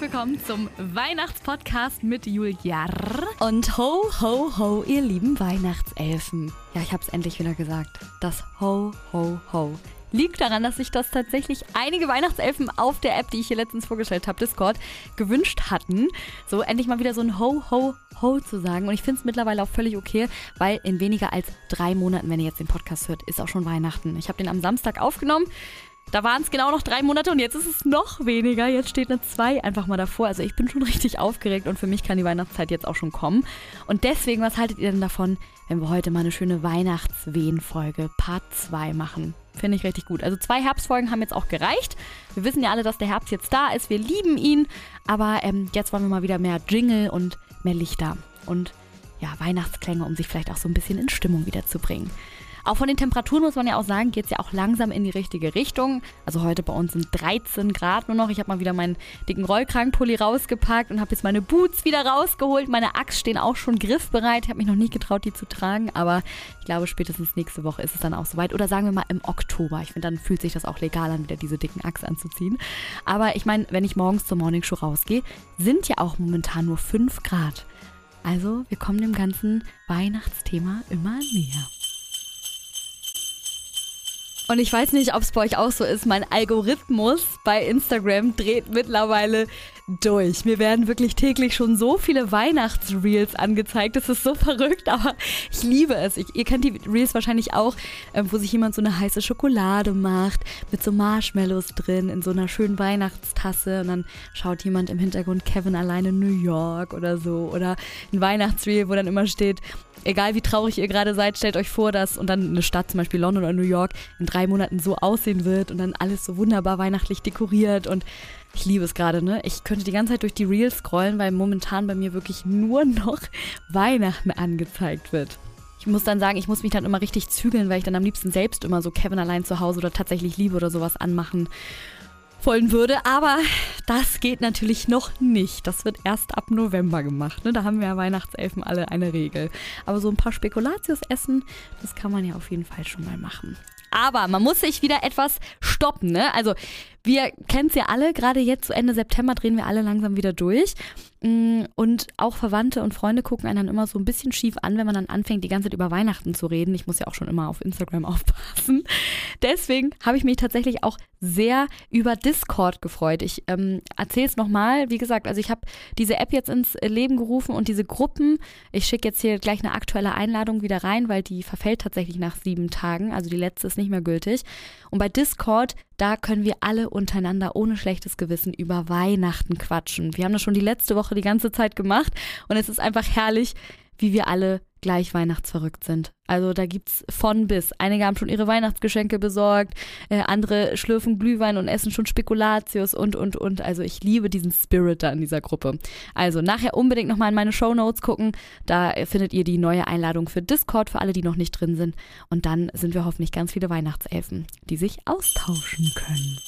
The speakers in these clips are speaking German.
herzlich willkommen zum Weihnachtspodcast mit Julia. Und ho, ho, ho, ihr lieben Weihnachtselfen. Ja, ich hab's endlich wieder gesagt. Das ho, ho, ho liegt daran, dass sich das tatsächlich einige Weihnachtselfen auf der App, die ich hier letztens vorgestellt habe, Discord, gewünscht hatten. So endlich mal wieder so ein Ho, Ho, Ho zu sagen. Und ich finde es mittlerweile auch völlig okay, weil in weniger als drei Monaten, wenn ihr jetzt den Podcast hört, ist auch schon Weihnachten. Ich habe den am Samstag aufgenommen. Da waren es genau noch drei Monate und jetzt ist es noch weniger. Jetzt steht eine 2 einfach mal davor. Also ich bin schon richtig aufgeregt und für mich kann die Weihnachtszeit jetzt auch schon kommen. Und deswegen, was haltet ihr denn davon, wenn wir heute mal eine schöne Weihnachtswehen-Folge Part 2 machen? Finde ich richtig gut. Also zwei Herbstfolgen haben jetzt auch gereicht. Wir wissen ja alle, dass der Herbst jetzt da ist. Wir lieben ihn. Aber ähm, jetzt wollen wir mal wieder mehr Jingle und mehr Lichter. Und ja, Weihnachtsklänge, um sich vielleicht auch so ein bisschen in Stimmung wieder zu bringen. Auch von den Temperaturen muss man ja auch sagen, geht es ja auch langsam in die richtige Richtung. Also heute bei uns sind 13 Grad nur noch. Ich habe mal wieder meinen dicken Rollkragenpulli rausgepackt und habe jetzt meine Boots wieder rausgeholt. Meine Axt stehen auch schon griffbereit. Ich habe mich noch nie getraut, die zu tragen, aber ich glaube, spätestens nächste Woche ist es dann auch soweit. Oder sagen wir mal im Oktober. Ich finde, dann fühlt sich das auch legal an, wieder diese dicken Axt anzuziehen. Aber ich meine, wenn ich morgens zur Morningshow rausgehe, sind ja auch momentan nur 5 Grad. Also, wir kommen dem ganzen Weihnachtsthema immer näher. Und ich weiß nicht, ob es bei euch auch so ist. Mein Algorithmus bei Instagram dreht mittlerweile durch. Mir werden wirklich täglich schon so viele Weihnachtsreels angezeigt. Das ist so verrückt, aber ich liebe es. Ich, ihr kennt die Reels wahrscheinlich auch, äh, wo sich jemand so eine heiße Schokolade macht mit so Marshmallows drin in so einer schönen Weihnachtstasse und dann schaut jemand im Hintergrund Kevin alleine in New York oder so oder ein Weihnachtsreel, wo dann immer steht, egal wie traurig ihr gerade seid, stellt euch vor, dass und dann eine Stadt, zum Beispiel London oder New York, in drei Monaten so aussehen wird und dann alles so wunderbar weihnachtlich dekoriert und ich liebe es gerade, ne? Ich könnte die ganze Zeit durch die Reels scrollen, weil momentan bei mir wirklich nur noch Weihnachten angezeigt wird. Ich muss dann sagen, ich muss mich dann immer richtig zügeln, weil ich dann am liebsten selbst immer so Kevin allein zu Hause oder tatsächlich Liebe oder sowas anmachen wollen würde. Aber das geht natürlich noch nicht. Das wird erst ab November gemacht. Ne? Da haben wir ja Weihnachtselfen alle eine Regel. Aber so ein paar Spekulatius essen, das kann man ja auf jeden Fall schon mal machen. Aber man muss sich wieder etwas stoppen. Ne? Also wir kennen es ja alle, gerade jetzt zu Ende September drehen wir alle langsam wieder durch. Mm, und auch Verwandte und Freunde gucken einen dann immer so ein bisschen schief an, wenn man dann anfängt, die ganze Zeit über Weihnachten zu reden. Ich muss ja auch schon immer auf Instagram aufpassen. Deswegen habe ich mich tatsächlich auch sehr über Discord gefreut. Ich ähm, erzähle es nochmal. Wie gesagt, also ich habe diese App jetzt ins Leben gerufen und diese Gruppen. Ich schicke jetzt hier gleich eine aktuelle Einladung wieder rein, weil die verfällt tatsächlich nach sieben Tagen. Also die letzte ist nicht mehr gültig. Und bei Discord da können wir alle untereinander ohne schlechtes Gewissen über Weihnachten quatschen. Wir haben das schon die letzte Woche die ganze Zeit gemacht und es ist einfach herrlich, wie wir alle gleich weihnachtsverrückt sind. Also da gibt's von bis. Einige haben schon ihre Weihnachtsgeschenke besorgt, äh, andere schlürfen Glühwein und essen schon Spekulatius und und und. Also ich liebe diesen Spirit da in dieser Gruppe. Also nachher unbedingt nochmal in meine Show Notes gucken. Da findet ihr die neue Einladung für Discord für alle, die noch nicht drin sind. Und dann sind wir hoffentlich ganz viele Weihnachtselfen, die sich austauschen können.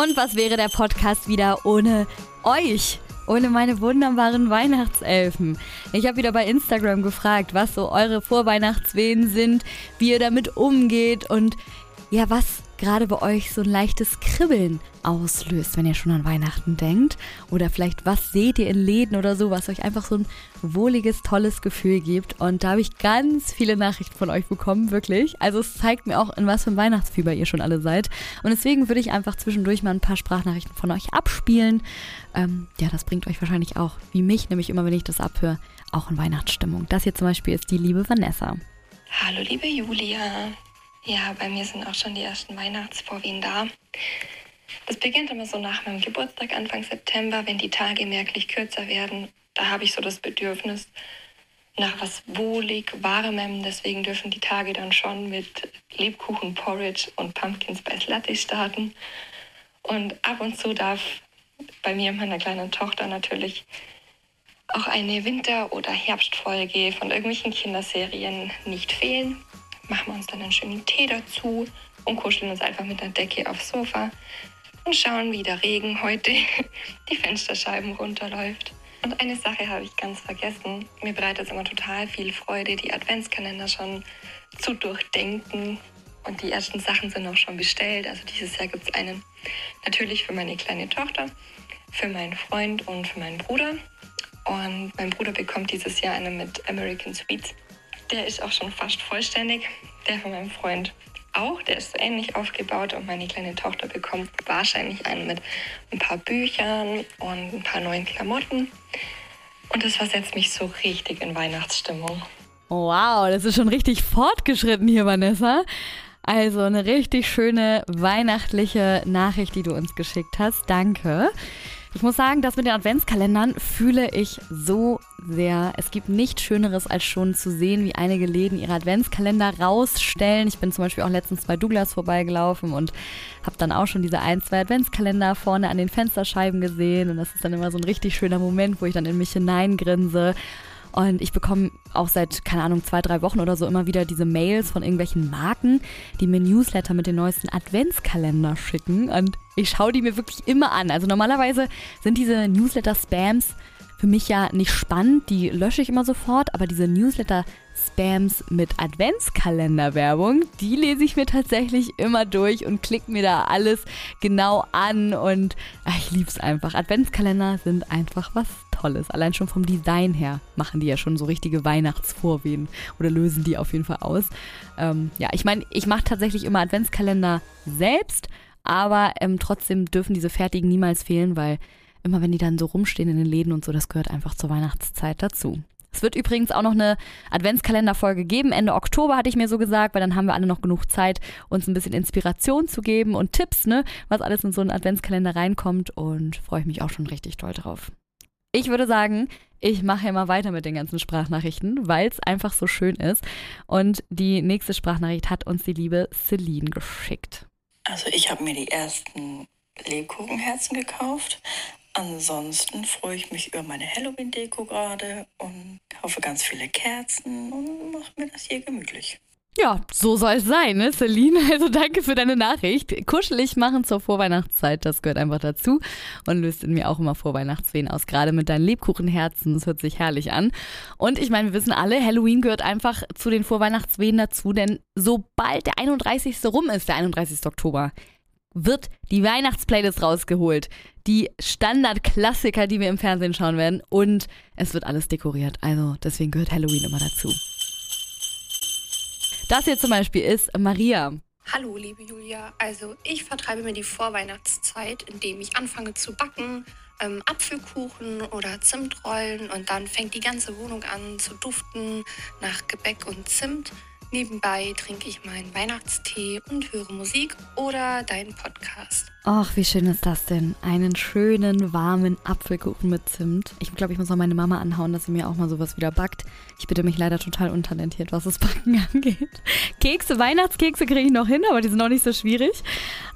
Und was wäre der Podcast wieder ohne euch? ohne meine wunderbaren Weihnachtselfen. Ich habe wieder bei Instagram gefragt, was so eure Vorweihnachtswehen sind, wie ihr damit umgeht und ja, was gerade bei euch so ein leichtes Kribbeln auslöst, wenn ihr schon an Weihnachten denkt. Oder vielleicht, was seht ihr in Läden oder so, was euch einfach so ein wohliges, tolles Gefühl gibt. Und da habe ich ganz viele Nachrichten von euch bekommen, wirklich. Also es zeigt mir auch, in was für ein Weihnachtsfieber ihr schon alle seid. Und deswegen würde ich einfach zwischendurch mal ein paar Sprachnachrichten von euch abspielen. Ähm, ja, das bringt euch wahrscheinlich auch, wie mich, nämlich immer, wenn ich das abhöre, auch in Weihnachtsstimmung. Das hier zum Beispiel ist die liebe Vanessa. Hallo, liebe Julia. Ja, bei mir sind auch schon die ersten Weihnachtsvorwehen da. Das beginnt immer so nach meinem Geburtstag, Anfang September, wenn die Tage merklich kürzer werden. Da habe ich so das Bedürfnis nach was wohlig, warmem. Deswegen dürfen die Tage dann schon mit Lebkuchen, Porridge und Pumpkin Spice Latte starten. Und ab und zu darf bei mir und meiner kleinen Tochter natürlich auch eine Winter- oder Herbstfolge von irgendwelchen Kinderserien nicht fehlen machen wir uns dann einen schönen Tee dazu und kuscheln uns einfach mit der Decke aufs Sofa und schauen, wie der Regen heute die Fensterscheiben runterläuft. Und eine Sache habe ich ganz vergessen. Mir bereitet es immer total viel Freude, die Adventskalender schon zu durchdenken und die ersten Sachen sind auch schon bestellt. Also dieses Jahr gibt es einen natürlich für meine kleine Tochter, für meinen Freund und für meinen Bruder. Und mein Bruder bekommt dieses Jahr einen mit American Sweets. Der ist auch schon fast vollständig. Der von meinem Freund auch. Der ist so ähnlich aufgebaut und meine kleine Tochter bekommt wahrscheinlich einen mit ein paar Büchern und ein paar neuen Klamotten. Und das versetzt mich so richtig in Weihnachtsstimmung. Wow, das ist schon richtig fortgeschritten hier, Vanessa. Also eine richtig schöne weihnachtliche Nachricht, die du uns geschickt hast. Danke. Ich muss sagen, das mit den Adventskalendern fühle ich so sehr. Es gibt nichts Schöneres, als schon zu sehen, wie einige Läden ihre Adventskalender rausstellen. Ich bin zum Beispiel auch letztens bei Douglas vorbeigelaufen und habe dann auch schon diese ein, zwei Adventskalender vorne an den Fensterscheiben gesehen. Und das ist dann immer so ein richtig schöner Moment, wo ich dann in mich hineingrinse. Und ich bekomme auch seit, keine Ahnung, zwei, drei Wochen oder so immer wieder diese Mails von irgendwelchen Marken, die mir Newsletter mit den neuesten Adventskalender schicken. Und ich schaue die mir wirklich immer an. Also normalerweise sind diese Newsletter-Spams für mich ja nicht spannend, die lösche ich immer sofort, aber diese Newsletter-Spams mit Adventskalender-Werbung, die lese ich mir tatsächlich immer durch und klicke mir da alles genau an und ach, ich liebe es einfach. Adventskalender sind einfach was Tolles. Allein schon vom Design her machen die ja schon so richtige Weihnachtsvorwehen oder lösen die auf jeden Fall aus. Ähm, ja, ich meine, ich mache tatsächlich immer Adventskalender selbst, aber ähm, trotzdem dürfen diese fertigen niemals fehlen, weil immer wenn die dann so rumstehen in den Läden und so, das gehört einfach zur Weihnachtszeit dazu. Es wird übrigens auch noch eine Adventskalenderfolge geben. Ende Oktober hatte ich mir so gesagt, weil dann haben wir alle noch genug Zeit, uns ein bisschen Inspiration zu geben und Tipps, ne, was alles in so einen Adventskalender reinkommt. Und freue ich mich auch schon richtig toll drauf. Ich würde sagen, ich mache immer weiter mit den ganzen Sprachnachrichten, weil es einfach so schön ist. Und die nächste Sprachnachricht hat uns die liebe Celine geschickt. Also ich habe mir die ersten Lebkuchenherzen gekauft. Ansonsten freue ich mich über meine Halloween-Deko gerade und kaufe ganz viele Kerzen und mache mir das hier gemütlich. Ja, so soll es sein, ne, Celine? Also danke für deine Nachricht. Kuschelig machen zur Vorweihnachtszeit, das gehört einfach dazu und löst in mir auch immer Vorweihnachtswehen aus, gerade mit deinen Lebkuchenherzen. Das hört sich herrlich an. Und ich meine, wir wissen alle, Halloween gehört einfach zu den Vorweihnachtswehen dazu, denn sobald der 31. rum ist, der 31. Oktober, wird die Weihnachtsplaylist rausgeholt. Die Standardklassiker, die wir im Fernsehen schauen werden. Und es wird alles dekoriert. Also deswegen gehört Halloween immer dazu. Das hier zum Beispiel ist Maria. Hallo, liebe Julia. Also ich vertreibe mir die Vorweihnachtszeit, indem ich anfange zu backen, ähm, Apfelkuchen oder Zimtrollen und dann fängt die ganze Wohnung an zu duften nach Gebäck und Zimt. Nebenbei trinke ich meinen Weihnachtstee und höre Musik oder deinen Podcast. Ach, wie schön ist das denn? Einen schönen, warmen Apfelkuchen mit Zimt. Ich glaube, ich muss auch meine Mama anhauen, dass sie mir auch mal sowas wieder backt. Ich bitte mich leider total untalentiert, was das Backen angeht. Kekse, Weihnachtskekse kriege ich noch hin, aber die sind auch nicht so schwierig.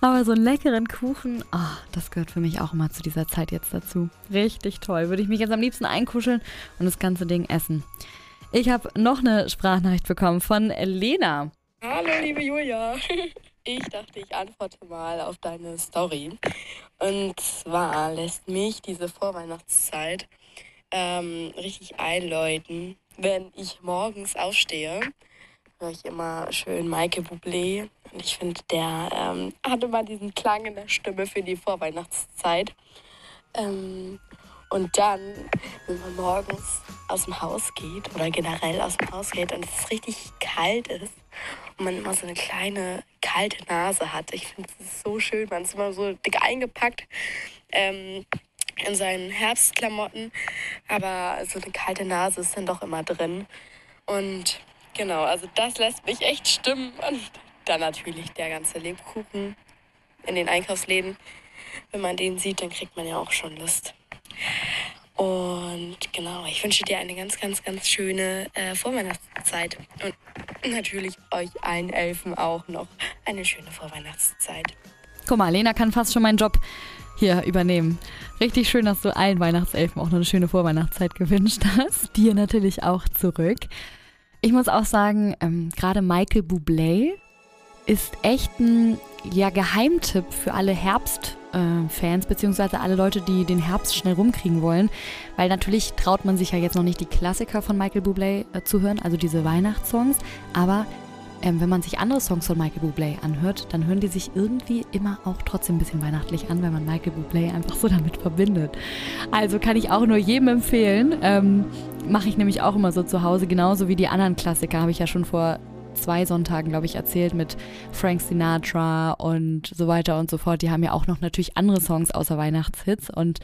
Aber so einen leckeren Kuchen, oh, das gehört für mich auch immer zu dieser Zeit jetzt dazu. Richtig toll. Würde ich mich jetzt am liebsten einkuscheln und das ganze Ding essen. Ich habe noch eine Sprachnachricht bekommen von Lena. Hallo, liebe Julia. Ich dachte, ich antworte mal auf deine Story. Und zwar lässt mich diese Vorweihnachtszeit ähm, richtig einläuten. Wenn ich morgens aufstehe, höre ich immer schön Maike Bublé. Und ich finde, der ähm, hat immer diesen Klang in der Stimme für die Vorweihnachtszeit. Ähm, und dann, wenn man morgens aus dem Haus geht oder generell aus dem Haus geht und es richtig kalt ist und man immer so eine kleine kalte Nase hat. Ich finde es so schön. Man ist immer so dick eingepackt ähm, in seinen Herbstklamotten, aber so eine kalte Nase ist dann doch immer drin. Und genau, also das lässt mich echt stimmen. Und dann natürlich der ganze Lebkuchen in den Einkaufsläden. Wenn man den sieht, dann kriegt man ja auch schon Lust. Und genau, ich wünsche dir eine ganz, ganz, ganz schöne äh, Vorweihnachtszeit. Und natürlich euch allen Elfen auch noch eine schöne Vorweihnachtszeit. Guck mal, Lena kann fast schon meinen Job hier übernehmen. Richtig schön, dass du allen Weihnachtselfen auch noch eine schöne Vorweihnachtszeit gewünscht hast. Dir natürlich auch zurück. Ich muss auch sagen, ähm, gerade Michael Bublé ist echt ein ja, Geheimtipp für alle Herbstfans, äh, beziehungsweise alle Leute, die den Herbst schnell rumkriegen wollen. Weil natürlich traut man sich ja jetzt noch nicht die Klassiker von Michael Bublé äh, zu hören, also diese Weihnachtssongs. Aber ähm, wenn man sich andere Songs von Michael Bublé anhört, dann hören die sich irgendwie immer auch trotzdem ein bisschen weihnachtlich an, weil man Michael Bublé einfach so damit verbindet. Also kann ich auch nur jedem empfehlen. Ähm, Mache ich nämlich auch immer so zu Hause, genauso wie die anderen Klassiker, habe ich ja schon vor zwei Sonntagen, glaube ich, erzählt mit Frank Sinatra und so weiter und so fort. Die haben ja auch noch natürlich andere Songs außer Weihnachtshits und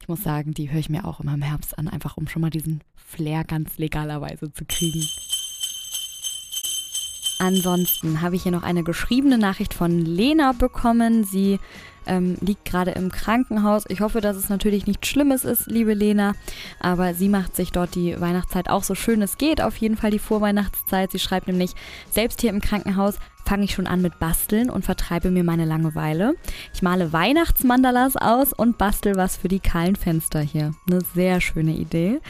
ich muss sagen, die höre ich mir auch immer im Herbst an, einfach um schon mal diesen Flair ganz legalerweise zu kriegen. Ansonsten habe ich hier noch eine geschriebene Nachricht von Lena bekommen. Sie ähm, liegt gerade im Krankenhaus. Ich hoffe, dass es natürlich nichts Schlimmes ist, liebe Lena. Aber sie macht sich dort die Weihnachtszeit auch so schön es geht. Auf jeden Fall die Vorweihnachtszeit. Sie schreibt nämlich, selbst hier im Krankenhaus fange ich schon an mit Basteln und vertreibe mir meine Langeweile. Ich male Weihnachtsmandalas aus und bastel was für die kahlen Fenster hier. Eine sehr schöne Idee.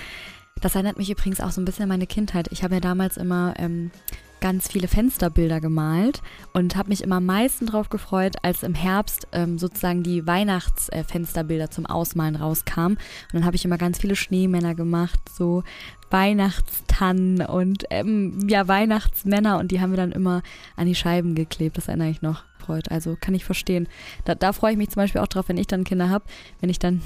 Das erinnert mich übrigens auch so ein bisschen an meine Kindheit. Ich habe ja damals immer ähm, ganz viele Fensterbilder gemalt und habe mich immer am meisten darauf gefreut, als im Herbst ähm, sozusagen die Weihnachtsfensterbilder äh, zum Ausmalen rauskamen. Und dann habe ich immer ganz viele Schneemänner gemacht, so Weihnachtstannen und ähm, ja, Weihnachtsmänner und die haben wir dann immer an die Scheiben geklebt. Das erinnere ich noch freut. Also kann ich verstehen. Da, da freue ich mich zum Beispiel auch drauf, wenn ich dann Kinder habe, wenn ich dann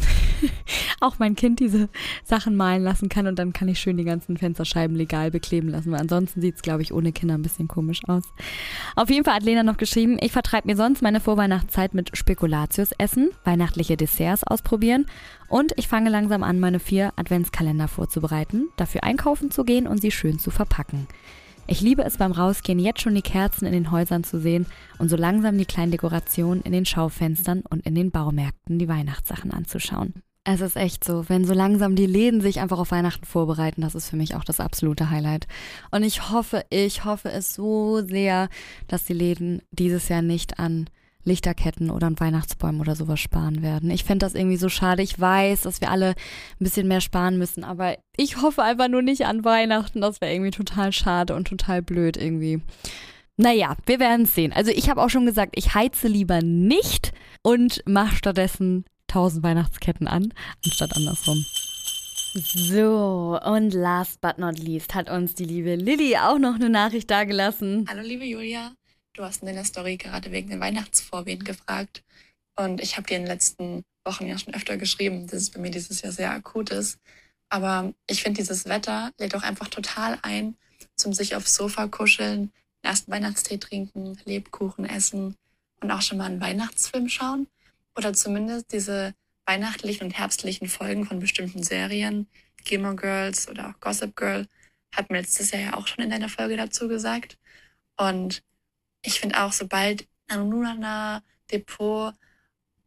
auch mein Kind diese Sachen malen lassen kann und dann kann ich schön die ganzen Fensterscheiben legal bekleben lassen. Weil ansonsten sieht es, glaube ich, ohne Kinder ein bisschen komisch aus. Auf jeden Fall hat Lena noch geschrieben, ich vertreibe mir sonst meine Vorweihnachtszeit mit Spekulatius essen, weihnachtliche Desserts ausprobieren und ich fange langsam an, meine vier Adventskalender vorzubereiten, dafür einkaufen zu gehen und sie schön zu verpacken. Ich liebe es beim Rausgehen, jetzt schon die Kerzen in den Häusern zu sehen und so langsam die kleinen Dekorationen in den Schaufenstern und in den Baumärkten die Weihnachtssachen anzuschauen. Es ist echt so, wenn so langsam die Läden sich einfach auf Weihnachten vorbereiten, das ist für mich auch das absolute Highlight. Und ich hoffe, ich hoffe es so sehr, dass die Läden dieses Jahr nicht an Lichterketten oder an Weihnachtsbäumen oder sowas sparen werden. Ich finde das irgendwie so schade. Ich weiß, dass wir alle ein bisschen mehr sparen müssen, aber ich hoffe einfach nur nicht an Weihnachten. Das wäre irgendwie total schade und total blöd irgendwie. Naja, wir werden es sehen. Also ich habe auch schon gesagt, ich heize lieber nicht und mache stattdessen tausend Weihnachtsketten an, anstatt andersrum. So, und last but not least hat uns die liebe Lilly auch noch eine Nachricht dagelassen. Hallo liebe Julia, Du hast in deiner Story gerade wegen den Weihnachtsvorwehen gefragt. Und ich habe dir in den letzten Wochen ja schon öfter geschrieben, dass es bei mir dieses Jahr sehr akut ist. Aber ich finde, dieses Wetter lädt auch einfach total ein, zum sich aufs Sofa kuscheln, den ersten Weihnachtstee trinken, Lebkuchen essen und auch schon mal einen Weihnachtsfilm schauen. Oder zumindest diese weihnachtlichen und herbstlichen Folgen von bestimmten Serien, Gilmore Girls oder auch Gossip Girl, hat mir letztes Jahr ja auch schon in deiner Folge dazu gesagt. Und ich finde auch, sobald Anunana, Depot,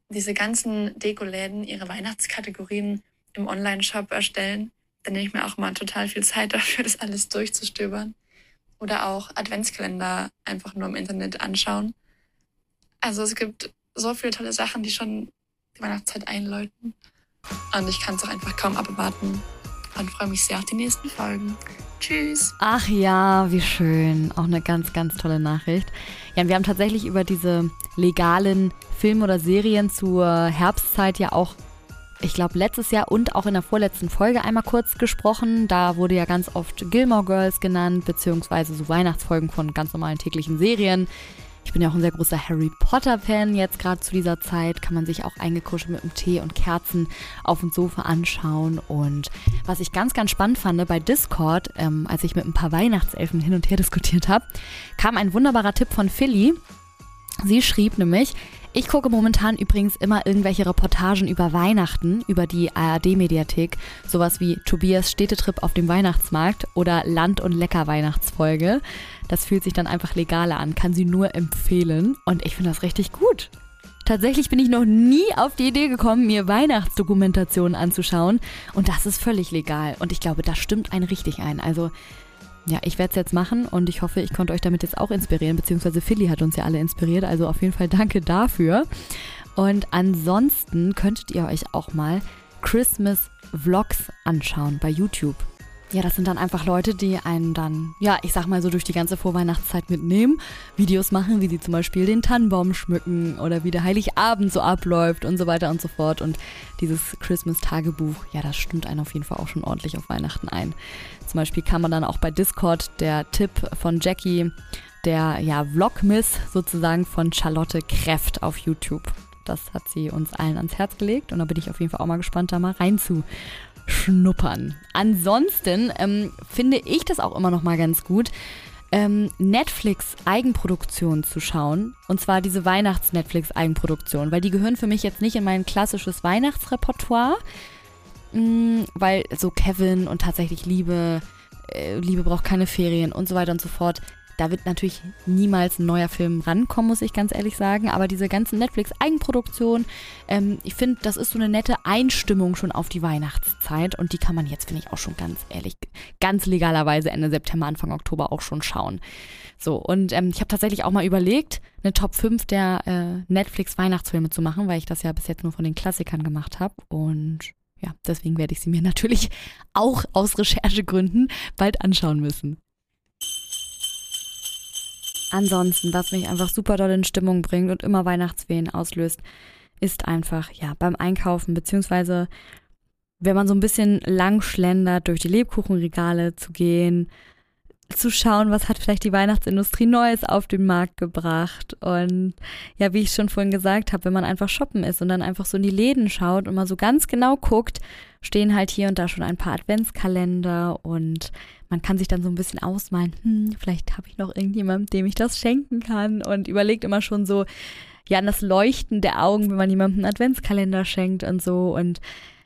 diese ganzen Dekoläden ihre Weihnachtskategorien im Online-Shop erstellen, dann nehme ich mir auch mal total viel Zeit dafür, das alles durchzustöbern. Oder auch Adventskalender einfach nur im Internet anschauen. Also es gibt so viele tolle Sachen, die schon die Weihnachtszeit einläuten. Und ich kann es auch einfach kaum abwarten und freue mich sehr auf die nächsten Folgen. Tschüss. Ach ja, wie schön. Auch eine ganz, ganz tolle Nachricht. Ja, wir haben tatsächlich über diese legalen Filme oder Serien zur Herbstzeit ja auch, ich glaube, letztes Jahr und auch in der vorletzten Folge einmal kurz gesprochen. Da wurde ja ganz oft Gilmore Girls genannt, beziehungsweise so Weihnachtsfolgen von ganz normalen täglichen Serien. Ich bin ja auch ein sehr großer Harry Potter-Fan. Jetzt gerade zu dieser Zeit kann man sich auch eingekuschelt mit einem Tee und Kerzen auf dem Sofa anschauen. Und was ich ganz, ganz spannend fand bei Discord, ähm, als ich mit ein paar Weihnachtselfen hin und her diskutiert habe, kam ein wunderbarer Tipp von Philly. Sie schrieb nämlich, ich gucke momentan übrigens immer irgendwelche Reportagen über Weihnachten, über die ARD-Mediathek. Sowas wie Tobias Städtetrip auf dem Weihnachtsmarkt oder Land- und Lecker-Weihnachtsfolge. Das fühlt sich dann einfach legaler an, kann sie nur empfehlen. Und ich finde das richtig gut. Tatsächlich bin ich noch nie auf die Idee gekommen, mir Weihnachtsdokumentationen anzuschauen. Und das ist völlig legal. Und ich glaube, das stimmt einen richtig ein. Also ja, ich werde es jetzt machen und ich hoffe, ich konnte euch damit jetzt auch inspirieren, beziehungsweise Philly hat uns ja alle inspiriert, also auf jeden Fall danke dafür. Und ansonsten könntet ihr euch auch mal Christmas Vlogs anschauen bei YouTube. Ja, das sind dann einfach Leute, die einen dann, ja, ich sag mal so durch die ganze Vorweihnachtszeit mitnehmen, Videos machen, wie sie zum Beispiel den Tannenbaum schmücken oder wie der Heiligabend so abläuft und so weiter und so fort. Und dieses Christmas-Tagebuch, ja, das stimmt einen auf jeden Fall auch schon ordentlich auf Weihnachten ein. Zum Beispiel kann man dann auch bei Discord der Tipp von Jackie der ja, Vlogmiss sozusagen von Charlotte Kräft auf YouTube. Das hat sie uns allen ans Herz gelegt und da bin ich auf jeden Fall auch mal gespannt, da mal reinzuschnuppern. Ansonsten ähm, finde ich das auch immer noch mal ganz gut, ähm, Netflix-Eigenproduktion zu schauen. Und zwar diese Weihnachts-Netflix-Eigenproduktion, weil die gehören für mich jetzt nicht in mein klassisches Weihnachtsrepertoire, mh, mm, weil so Kevin und tatsächlich Liebe, äh, Liebe braucht keine Ferien und so weiter und so fort da wird natürlich niemals ein neuer Film rankommen, muss ich ganz ehrlich sagen. Aber diese ganzen Netflix-Eigenproduktionen, ähm, ich finde, das ist so eine nette Einstimmung schon auf die Weihnachtszeit. Und die kann man jetzt, finde ich, auch schon ganz ehrlich, ganz legalerweise Ende September, Anfang Oktober auch schon schauen. So, und ähm, ich habe tatsächlich auch mal überlegt, eine Top 5 der äh, Netflix-Weihnachtsfilme zu machen, weil ich das ja bis jetzt nur von den Klassikern gemacht habe. Und ja, deswegen werde ich sie mir natürlich auch aus Recherchegründen bald anschauen müssen. Ansonsten, was mich einfach super doll in Stimmung bringt und immer Weihnachtswehen auslöst, ist einfach, ja, beim Einkaufen, beziehungsweise wenn man so ein bisschen lang schlendert, durch die Lebkuchenregale zu gehen, zu schauen, was hat vielleicht die Weihnachtsindustrie Neues auf den Markt gebracht. Und ja, wie ich schon vorhin gesagt habe, wenn man einfach shoppen ist und dann einfach so in die Läden schaut und mal so ganz genau guckt, stehen halt hier und da schon ein paar Adventskalender und man kann sich dann so ein bisschen ausmalen, hm, vielleicht habe ich noch irgendjemanden, dem ich das schenken kann und überlegt immer schon so, ja, an das Leuchten der Augen, wenn man jemandem einen Adventskalender schenkt und so und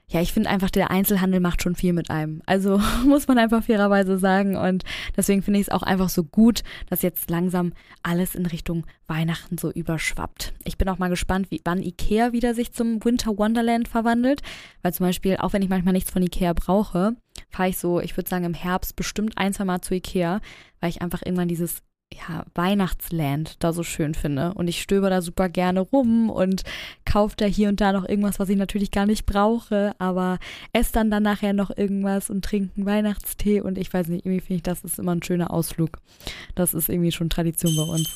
ja, ich finde einfach, der Einzelhandel macht schon viel mit einem. Also muss man einfach fairerweise sagen. Und deswegen finde ich es auch einfach so gut, dass jetzt langsam alles in Richtung Weihnachten so überschwappt. Ich bin auch mal gespannt, wie, wann Ikea wieder sich zum Winter Wonderland verwandelt. Weil zum Beispiel, auch wenn ich manchmal nichts von Ikea brauche, fahre ich so, ich würde sagen, im Herbst bestimmt ein, zwei Mal zu Ikea, weil ich einfach irgendwann dieses ja, Weihnachtsland da so schön finde. Und ich stöber da super gerne rum und kaufe da hier und da noch irgendwas, was ich natürlich gar nicht brauche, aber esse dann dann nachher noch irgendwas und trinke einen Weihnachtstee und ich weiß nicht, irgendwie finde ich, das ist immer ein schöner Ausflug. Das ist irgendwie schon Tradition bei uns.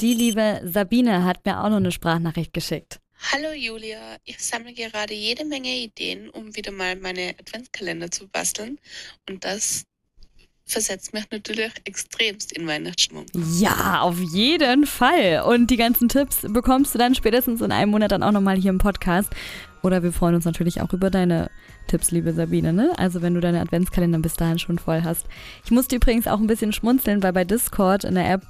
Die liebe Sabine hat mir auch noch eine Sprachnachricht geschickt. Hallo Julia, ich sammle gerade jede Menge Ideen, um wieder mal meine Adventskalender zu basteln und das versetzt mich natürlich extremst in Weihnachtsstimmung. Ja, auf jeden Fall. Und die ganzen Tipps bekommst du dann spätestens in einem Monat dann auch nochmal hier im Podcast. Oder wir freuen uns natürlich auch über deine Tipps, liebe Sabine. Ne? Also wenn du deine Adventskalender bis dahin schon voll hast. Ich musste übrigens auch ein bisschen schmunzeln, weil bei Discord in der App,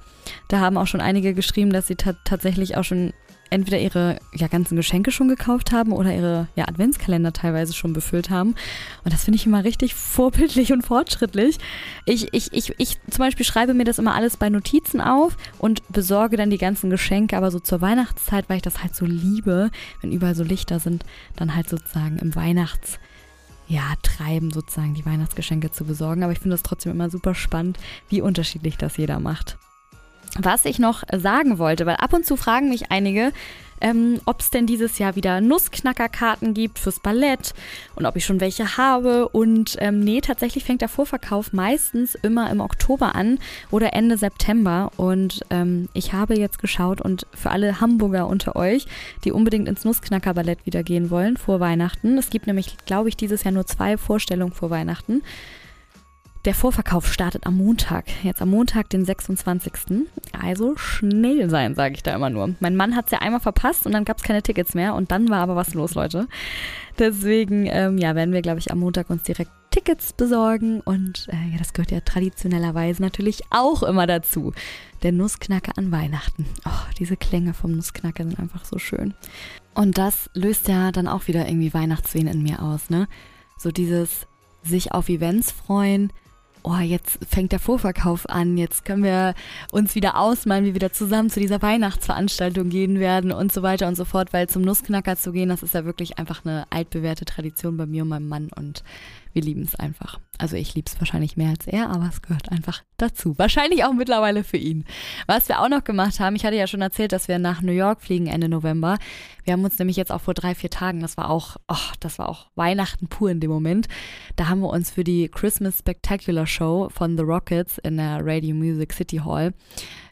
da haben auch schon einige geschrieben, dass sie tatsächlich auch schon entweder ihre ja, ganzen Geschenke schon gekauft haben oder ihre ja, Adventskalender teilweise schon befüllt haben. Und das finde ich immer richtig vorbildlich und fortschrittlich. Ich, ich, ich, ich zum Beispiel schreibe mir das immer alles bei Notizen auf und besorge dann die ganzen Geschenke, aber so zur Weihnachtszeit, weil ich das halt so liebe, wenn überall so Lichter sind, dann halt sozusagen im Weihnachts ja, treiben, sozusagen die Weihnachtsgeschenke zu besorgen. Aber ich finde das trotzdem immer super spannend, wie unterschiedlich das jeder macht. Was ich noch sagen wollte, weil ab und zu fragen mich einige, ähm, ob es denn dieses Jahr wieder Nussknackerkarten gibt fürs Ballett und ob ich schon welche habe. Und ähm, nee, tatsächlich fängt der Vorverkauf meistens immer im Oktober an oder Ende September. Und ähm, ich habe jetzt geschaut und für alle Hamburger unter euch, die unbedingt ins Nussknacker-Ballett wieder gehen wollen vor Weihnachten. Es gibt nämlich, glaube ich, dieses Jahr nur zwei Vorstellungen vor Weihnachten. Der Vorverkauf startet am Montag, jetzt am Montag, den 26. Also schnell sein, sage ich da immer nur. Mein Mann hat es ja einmal verpasst und dann gab es keine Tickets mehr und dann war aber was los, Leute. Deswegen, ähm, ja, werden wir, glaube ich, am Montag uns direkt Tickets besorgen und äh, ja, das gehört ja traditionellerweise natürlich auch immer dazu. Der Nussknacker an Weihnachten. Oh, diese Klänge vom Nussknacker sind einfach so schön. Und das löst ja dann auch wieder irgendwie Weihnachtswehen in mir aus, ne? So dieses sich auf Events freuen, oh, jetzt fängt der Vorverkauf an, jetzt können wir uns wieder ausmalen, wie wir wieder zusammen zu dieser Weihnachtsveranstaltung gehen werden und so weiter und so fort, weil zum Nussknacker zu gehen, das ist ja wirklich einfach eine altbewährte Tradition bei mir und meinem Mann und wir lieben es einfach. Also ich liebe es wahrscheinlich mehr als er, aber es gehört einfach dazu. Wahrscheinlich auch mittlerweile für ihn. Was wir auch noch gemacht haben, ich hatte ja schon erzählt, dass wir nach New York fliegen Ende November. Wir haben uns nämlich jetzt auch vor drei, vier Tagen, das war auch, oh, das war auch Weihnachten pur in dem Moment. Da haben wir uns für die Christmas Spectacular Show von The Rockets in der Radio Music City Hall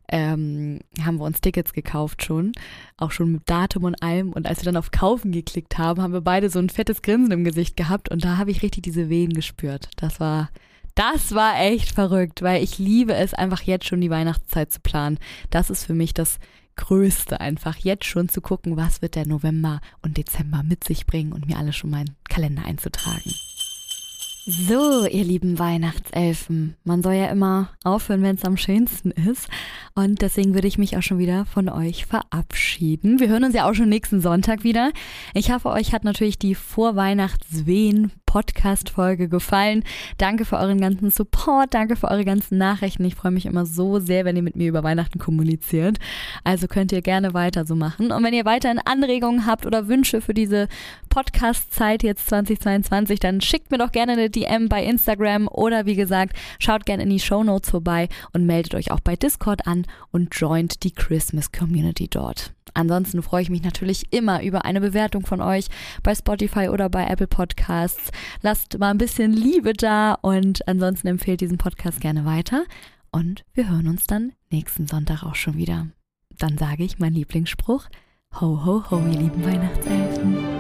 ähm, haben wir uns Tickets gekauft schon, auch schon mit Datum und allem. Und als wir dann auf Kaufen geklickt haben, haben wir beide so ein fettes Grinsen im Gesicht gehabt und da habe ich richtig diese Wehen gespürt. Das war, Das war echt verrückt, weil ich liebe es einfach jetzt schon die Weihnachtszeit zu planen. Das ist für mich das Größte einfach, jetzt schon zu gucken, was wird der November und Dezember mit sich bringen und mir alles schon meinen Kalender einzutragen. So, ihr lieben Weihnachtselfen, man soll ja immer aufhören, wenn es am schönsten ist. Und deswegen würde ich mich auch schon wieder von euch verabschieden. Wir hören uns ja auch schon nächsten Sonntag wieder. Ich hoffe, euch hat natürlich die Vorweihnachtswehen Podcast-Folge gefallen. Danke für euren ganzen Support, danke für eure ganzen Nachrichten. Ich freue mich immer so sehr, wenn ihr mit mir über Weihnachten kommuniziert. Also könnt ihr gerne weiter so machen. Und wenn ihr weiterhin Anregungen habt oder Wünsche für diese Podcast-Zeit jetzt 2022, dann schickt mir doch gerne eine DM bei Instagram oder wie gesagt, schaut gerne in die Show Notes vorbei und meldet euch auch bei Discord an und joint die Christmas Community dort. Ansonsten freue ich mich natürlich immer über eine Bewertung von euch bei Spotify oder bei Apple Podcasts. Lasst mal ein bisschen Liebe da und ansonsten empfehlt diesen Podcast gerne weiter. Und wir hören uns dann nächsten Sonntag auch schon wieder. Dann sage ich mein Lieblingsspruch. Ho, ho, ho, ihr lieben Weihnachtselfen.